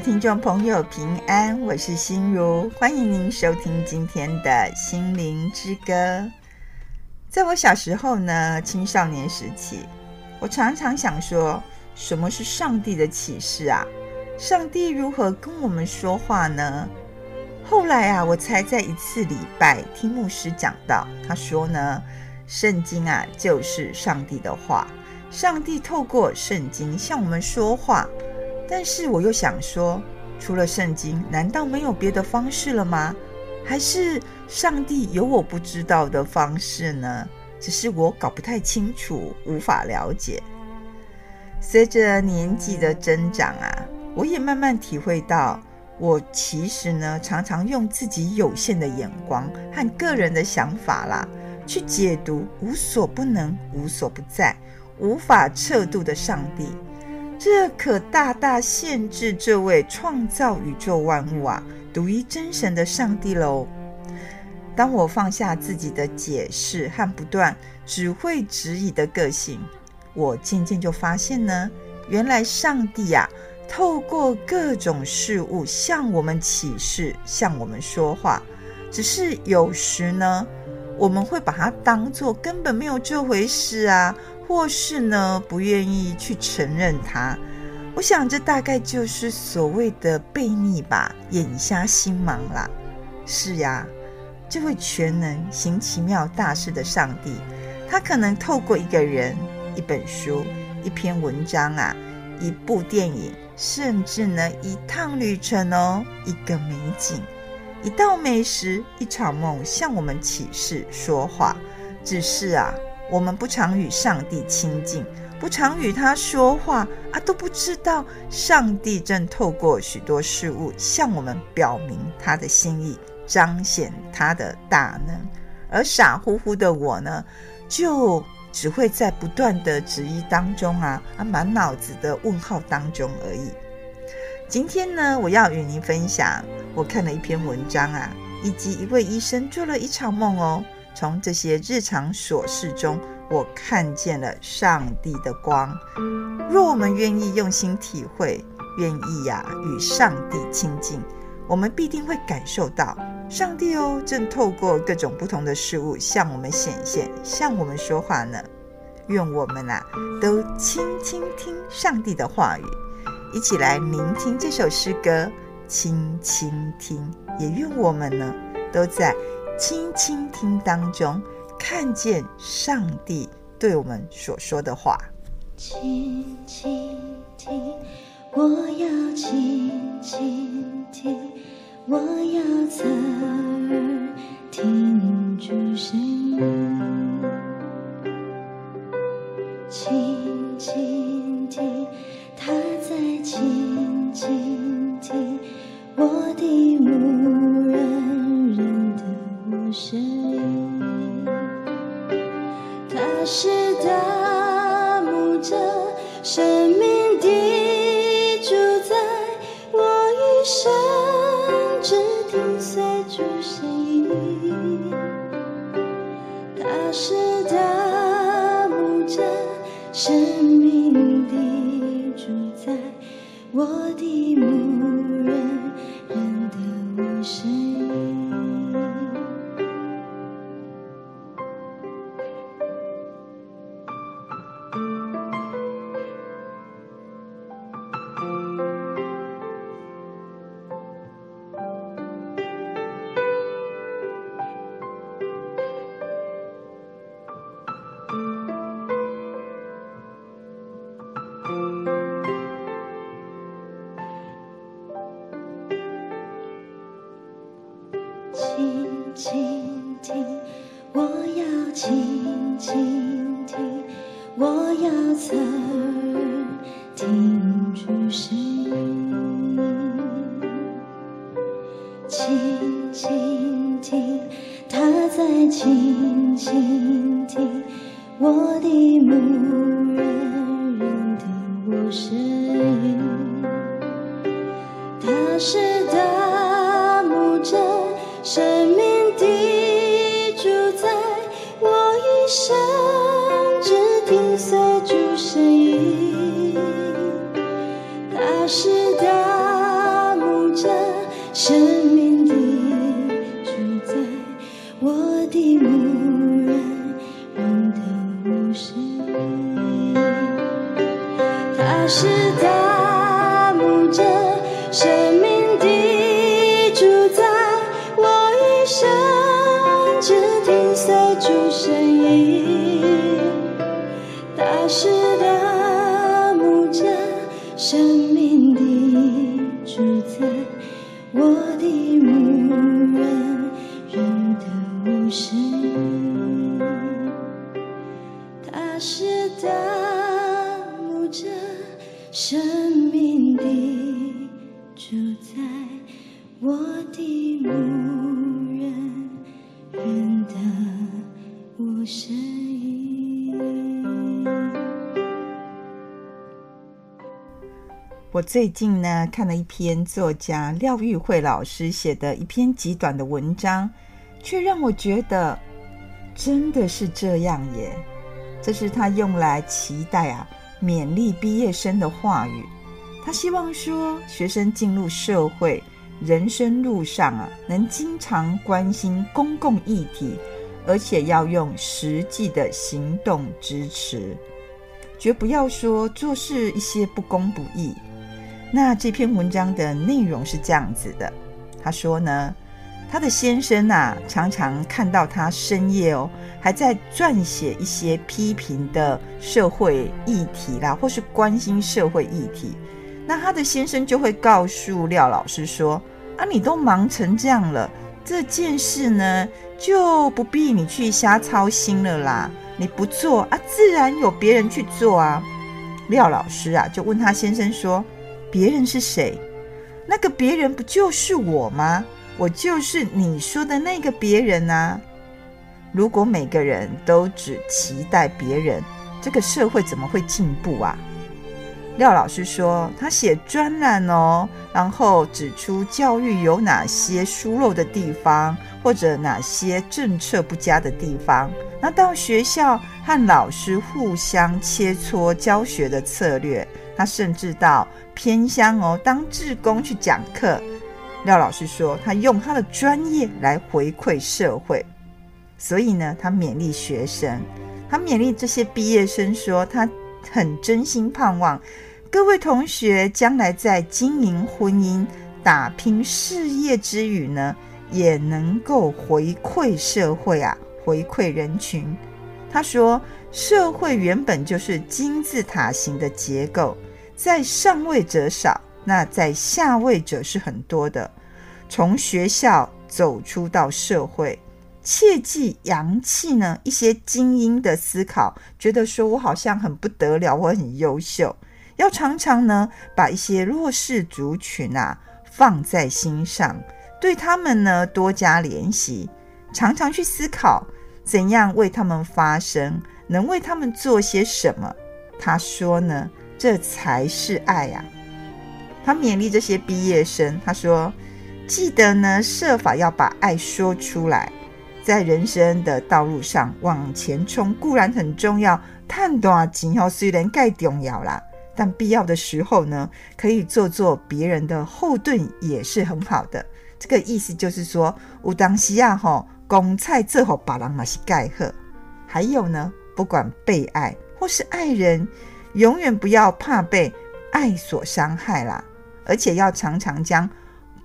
听众朋友，平安，我是心如，欢迎您收听今天的心灵之歌。在我小时候呢，青少年时期，我常常想说，什么是上帝的启示啊？上帝如何跟我们说话呢？后来啊，我才在一次礼拜听牧师讲到，他说呢，圣经啊就是上帝的话，上帝透过圣经向我们说话。但是我又想说，除了圣经，难道没有别的方式了吗？还是上帝有我不知道的方式呢？只是我搞不太清楚，无法了解。随着年纪的增长啊，我也慢慢体会到。我其实呢，常常用自己有限的眼光和个人的想法啦，去解读无所不能、无所不在、无法测度的上帝，这可大大限制这位创造宇宙万物啊、独一真神的上帝喽。当我放下自己的解释和不断只会质疑的个性，我渐渐就发现呢，原来上帝呀、啊。透过各种事物向我们启示，向我们说话，只是有时呢，我们会把它当作根本没有这回事啊，或是呢，不愿意去承认它。我想这大概就是所谓的悖逆吧，眼瞎心盲啦。是呀，这位全能行奇妙大事的上帝，他可能透过一个人、一本书、一篇文章啊，一部电影。甚至呢，一趟旅程哦，一个美景，一道美食，一场梦，向我们启示说话。只是啊，我们不常与上帝亲近，不常与他说话啊，都不知道上帝正透过许多事物向我们表明他的心意，彰显他的大能。而傻乎乎的我呢，就。只会在不断的质疑当中啊，啊，满脑子的问号当中而已。今天呢，我要与您分享，我看了一篇文章啊，以及一位医生做了一场梦哦。从这些日常琐事中，我看见了上帝的光。若我们愿意用心体会，愿意呀、与上帝亲近，我们必定会感受到。上帝哦，正透过各种不同的事物向我们显现，向我们说话呢。愿我们啊，都倾倾听上帝的话语，一起来聆听这首诗歌，倾倾听。也愿我们呢，都在轻轻听当中看见上帝对我们所说的话。轻轻听，我要轻轻听。我要侧耳听生命的主宰我一生。生命的主宰，我的牧人，认得我声音。我最近呢，看了一篇作家廖玉慧老师写的一篇极短的文章，却让我觉得真的是这样耶。这是他用来期待啊。勉励毕业生的话语，他希望说，学生进入社会人生路上啊，能经常关心公共议题，而且要用实际的行动支持，绝不要说做事一些不公不义。那这篇文章的内容是这样子的，他说呢。他的先生啊，常常看到他深夜哦，还在撰写一些批评的社会议题啦，或是关心社会议题。那他的先生就会告诉廖老师说：“啊，你都忙成这样了，这件事呢，就不必你去瞎操心了啦。你不做啊，自然有别人去做啊。”廖老师啊，就问他先生说：“别人是谁？那个别人不就是我吗？”我就是你说的那个别人啊！如果每个人都只期待别人，这个社会怎么会进步啊？廖老师说，他写专栏哦，然后指出教育有哪些疏漏的地方，或者哪些政策不佳的地方。那到学校和老师互相切磋教学的策略，他甚至到偏乡哦当志工去讲课。廖老师说：“他用他的专业来回馈社会，所以呢，他勉励学生，他勉励这些毕业生说，他很真心盼望各位同学将来在经营婚姻、打拼事业之余呢，也能够回馈社会啊，回馈人群。他说，社会原本就是金字塔型的结构，在上位者少。”那在下位者是很多的，从学校走出到社会，切忌扬弃呢一些精英的思考，觉得说我好像很不得了，我很优秀，要常常呢把一些弱势族群啊放在心上，对他们呢多加联系，常常去思考怎样为他们发声，能为他们做些什么。他说呢，这才是爱呀、他勉励这些毕业生，他说：“记得呢，设法要把爱说出来，在人生的道路上往前冲固然很重要，探多今后虽然更重要啦，但必要的时候呢，可以做做别人的后盾也是很好的。这个意思就是说，有当西亚，吼，公菜最好把人嘛是盖贺。还有呢，不管被爱或是爱人，永远不要怕被爱所伤害啦。”而且要常常将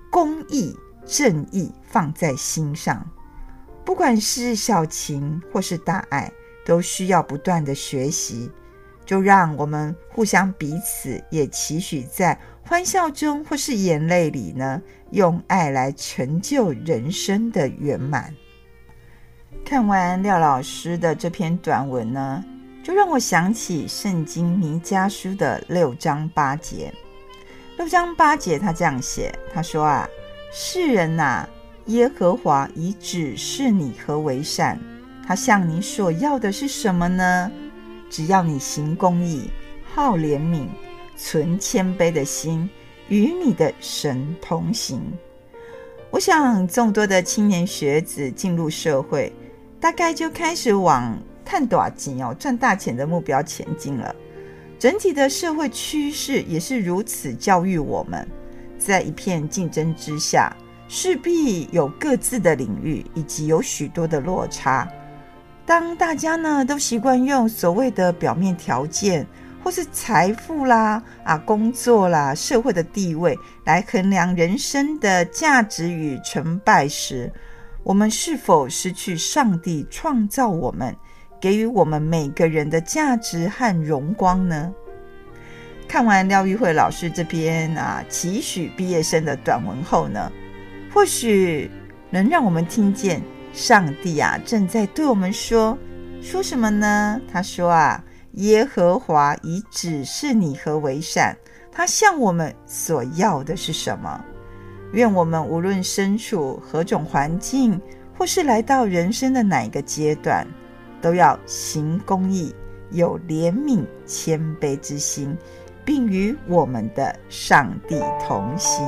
公义、正义放在心上，不管是小情或是大爱，都需要不断的学习。就让我们互相彼此也期许在欢笑中或是眼泪里呢，用爱来成就人生的圆满。看完廖老师的这篇短文呢，就让我想起圣经弥迦书的六章八节。六章八节，他这样写：“他说啊，世人呐，耶和华已指示你何为善，他向你所要的是什么呢？只要你行公义，好怜悯，存谦卑的心，与你的神同行。”我想，众多的青年学子进入社会，大概就开始往赚大钱哦，赚大钱的目标前进了。整体的社会趋势也是如此，教育我们，在一片竞争之下，势必有各自的领域，以及有许多的落差。当大家呢都习惯用所谓的表面条件，或是财富啦、啊工作啦、社会的地位来衡量人生的价值与成败时，我们是否失去上帝创造我们，给予我们每个人的价值和荣光呢？看完廖玉慧老师这篇啊期许毕业生的短文后呢，或许能让我们听见上帝啊正在对我们说说什么呢？他说啊，耶和华已指示你何为善，他向我们所要的是什么？愿我们无论身处何种环境，或是来到人生的哪一个阶段，都要行公义，有怜悯谦卑之心。并与我们的上帝同行。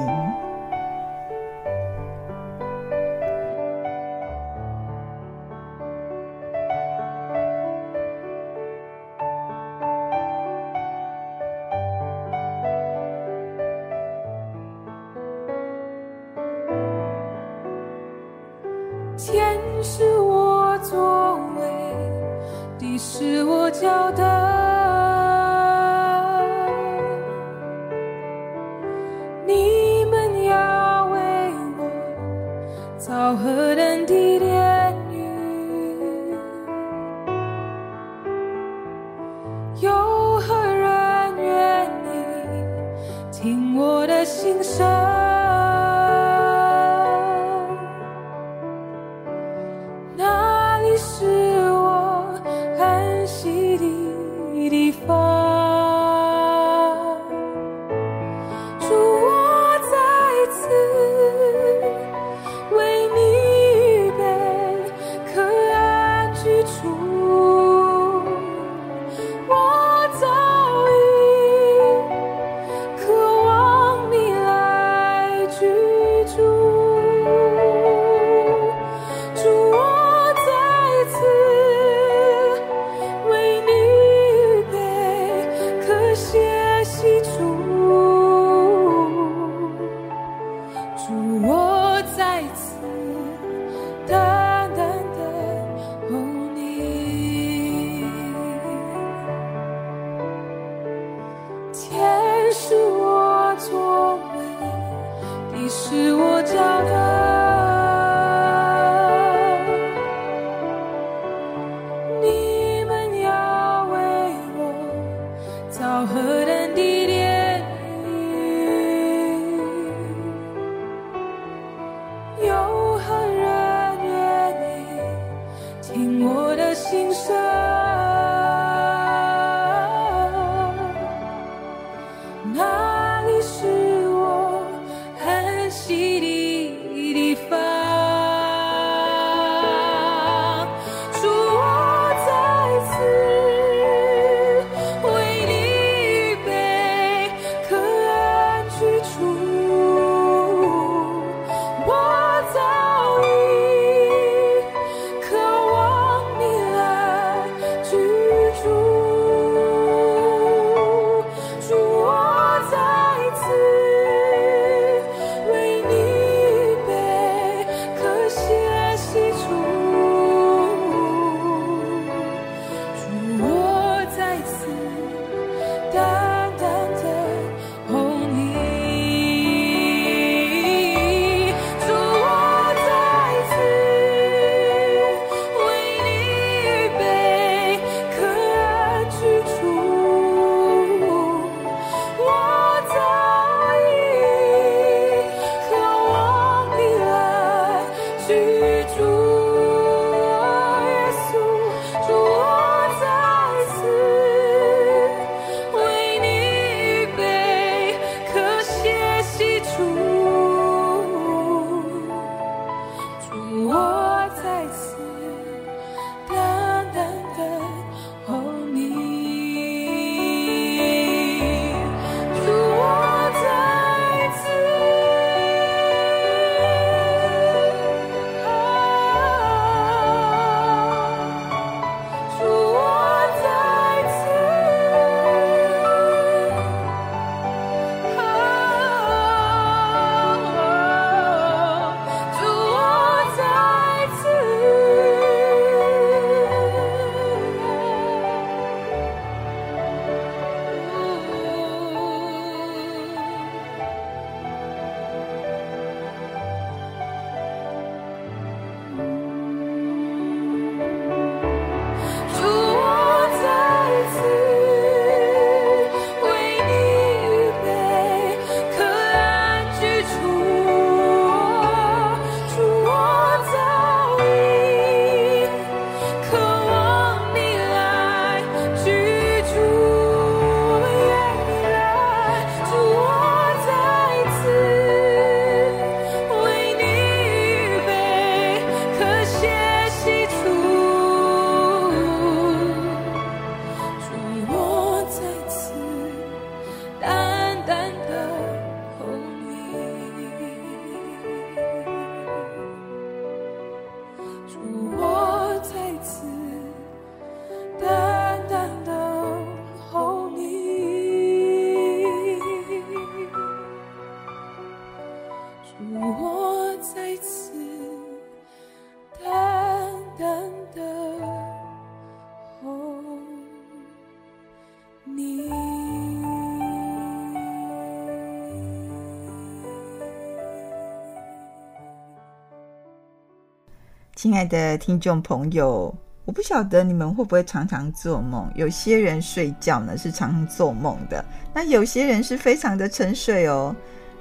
亲爱的听众朋友，我不晓得你们会不会常常做梦。有些人睡觉呢是常常做梦的，那有些人是非常的沉睡哦。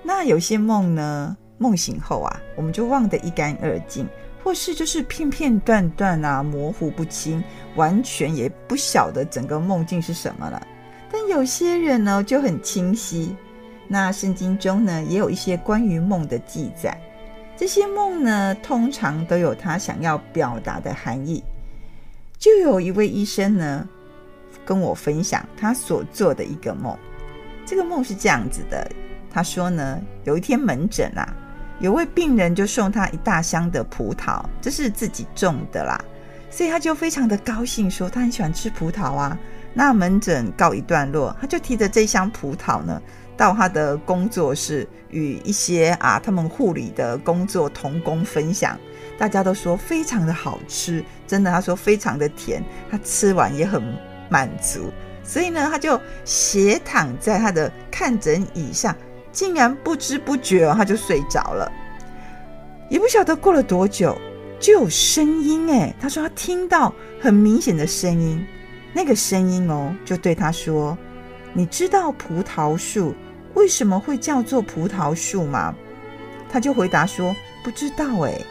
那有些梦呢，梦醒后啊，我们就忘得一干二净，或是就是片片段段啊，模糊不清，完全也不晓得整个梦境是什么了。但有些人呢就很清晰。那圣经中呢也有一些关于梦的记载。这些梦呢，通常都有他想要表达的含义。就有一位医生呢，跟我分享他所做的一个梦。这个梦是这样子的：他说呢，有一天门诊啊，有位病人就送他一大箱的葡萄，这是自己种的啦，所以他就非常的高兴，说他很喜欢吃葡萄啊。那门诊告一段落，他就提着这箱葡萄呢。到他的工作室，与一些啊他们护理的工作同工分享，大家都说非常的好吃，真的，他说非常的甜，他吃完也很满足，所以呢，他就斜躺在他的看诊椅上，竟然不知不觉，他就睡着了，也不晓得过了多久，就有声音诶，他说他听到很明显的声音，那个声音哦，就对他说：“你知道葡萄树？”为什么会叫做葡萄树吗？他就回答说：“不知道。”诶，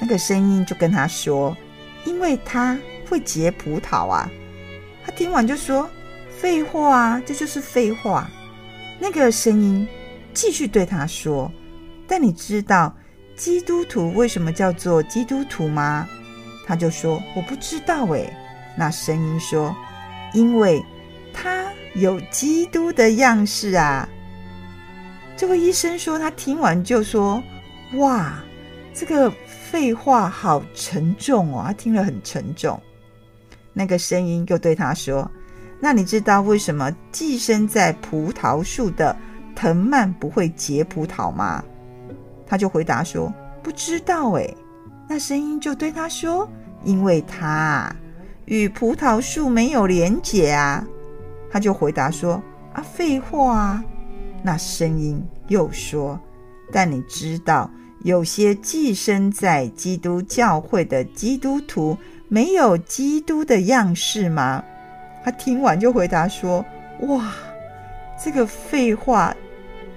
那个声音就跟他说：“因为它会结葡萄啊。”他听完就说：“废话啊，这就是废话。”那个声音继续对他说：“但你知道基督徒为什么叫做基督徒吗？”他就说：“我不知道。”诶，那声音说：“因为他有基督的样式啊。”这位医生说，他听完就说：“哇，这个废话好沉重哦！”他听了很沉重。那个声音又对他说：“那你知道为什么寄生在葡萄树的藤蔓不会结葡萄吗？”他就回答说：“不知道。”诶，那声音就对他说：“因为它与葡萄树没有连结啊。”他就回答说：“啊，废话啊。”那声音又说：“但你知道，有些寄生在基督教会的基督徒没有基督的样式吗？”他听完就回答说：“哇，这个废话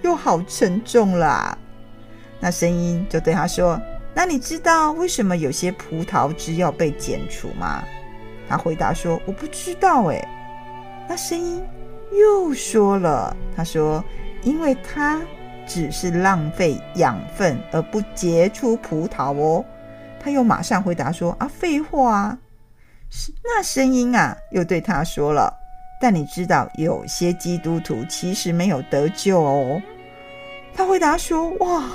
又好沉重啦。”那声音就对他说：“那你知道为什么有些葡萄汁要被剪除吗？”他回答说：“我不知道。”诶，那声音又说了：“他说。”因为它只是浪费养分而不结出葡萄哦。他又马上回答说：“啊，废话啊！”那声音啊，又对他说了：“但你知道，有些基督徒其实没有得救哦。”他回答说：“哇，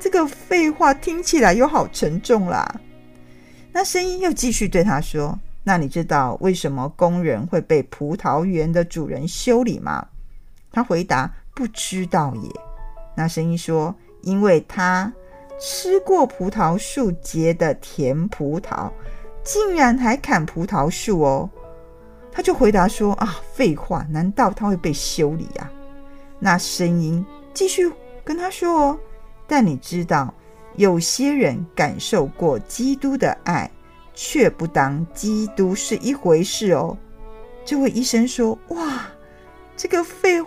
这个废话听起来又好沉重啦。”那声音又继续对他说：“那你知道为什么工人会被葡萄园的主人修理吗？”他回答。不知道也。那声音说：“因为他吃过葡萄树结的甜葡萄，竟然还砍葡萄树哦。”他就回答说：“啊，废话！难道他会被修理啊？”那声音继续跟他说：“哦，但你知道，有些人感受过基督的爱，却不当基督是一回事哦。”这位医生说：“哇！”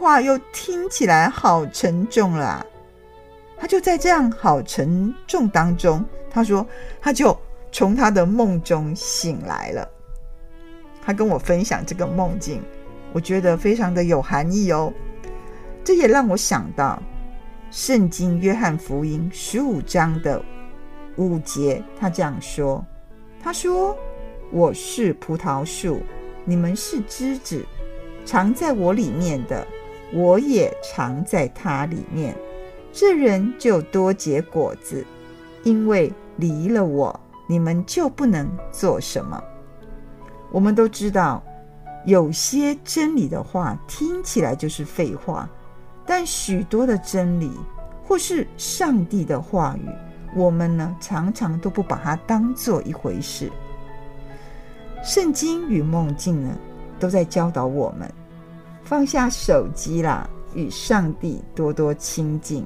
话又听起来好沉重了啊。他就在这样好沉重当中，他说他就从他的梦中醒来了。他跟我分享这个梦境，我觉得非常的有含义哦。这也让我想到圣经约翰福音十五章的五节，他这样说：“他说我是葡萄树，你们是枝子。”藏在我里面的，我也藏在他里面。这人就多结果子，因为离了我，你们就不能做什么。我们都知道，有些真理的话听起来就是废话，但许多的真理或是上帝的话语，我们呢常常都不把它当做一回事。圣经与梦境呢，都在教导我们放下手机啦，与上帝多多亲近，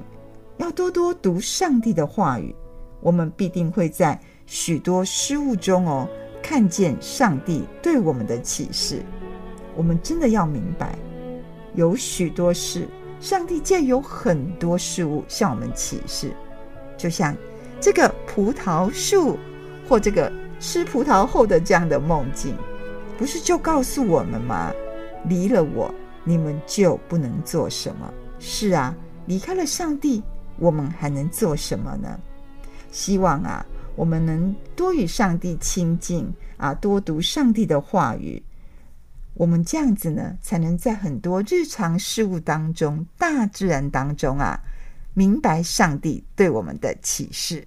要多多读上帝的话语。我们必定会在许多失误中哦，看见上帝对我们的启示。我们真的要明白，有许多事，上帝借有很多事物向我们启示。就像这个葡萄树，或这个吃葡萄后的这样的梦境，不是就告诉我们吗？离了我，你们就不能做什么。是啊，离开了上帝，我们还能做什么呢？希望啊，我们能多与上帝亲近啊，多读上帝的话语。我们这样子呢，才能在很多日常事物当中、大自然当中啊，明白上帝对我们的启示。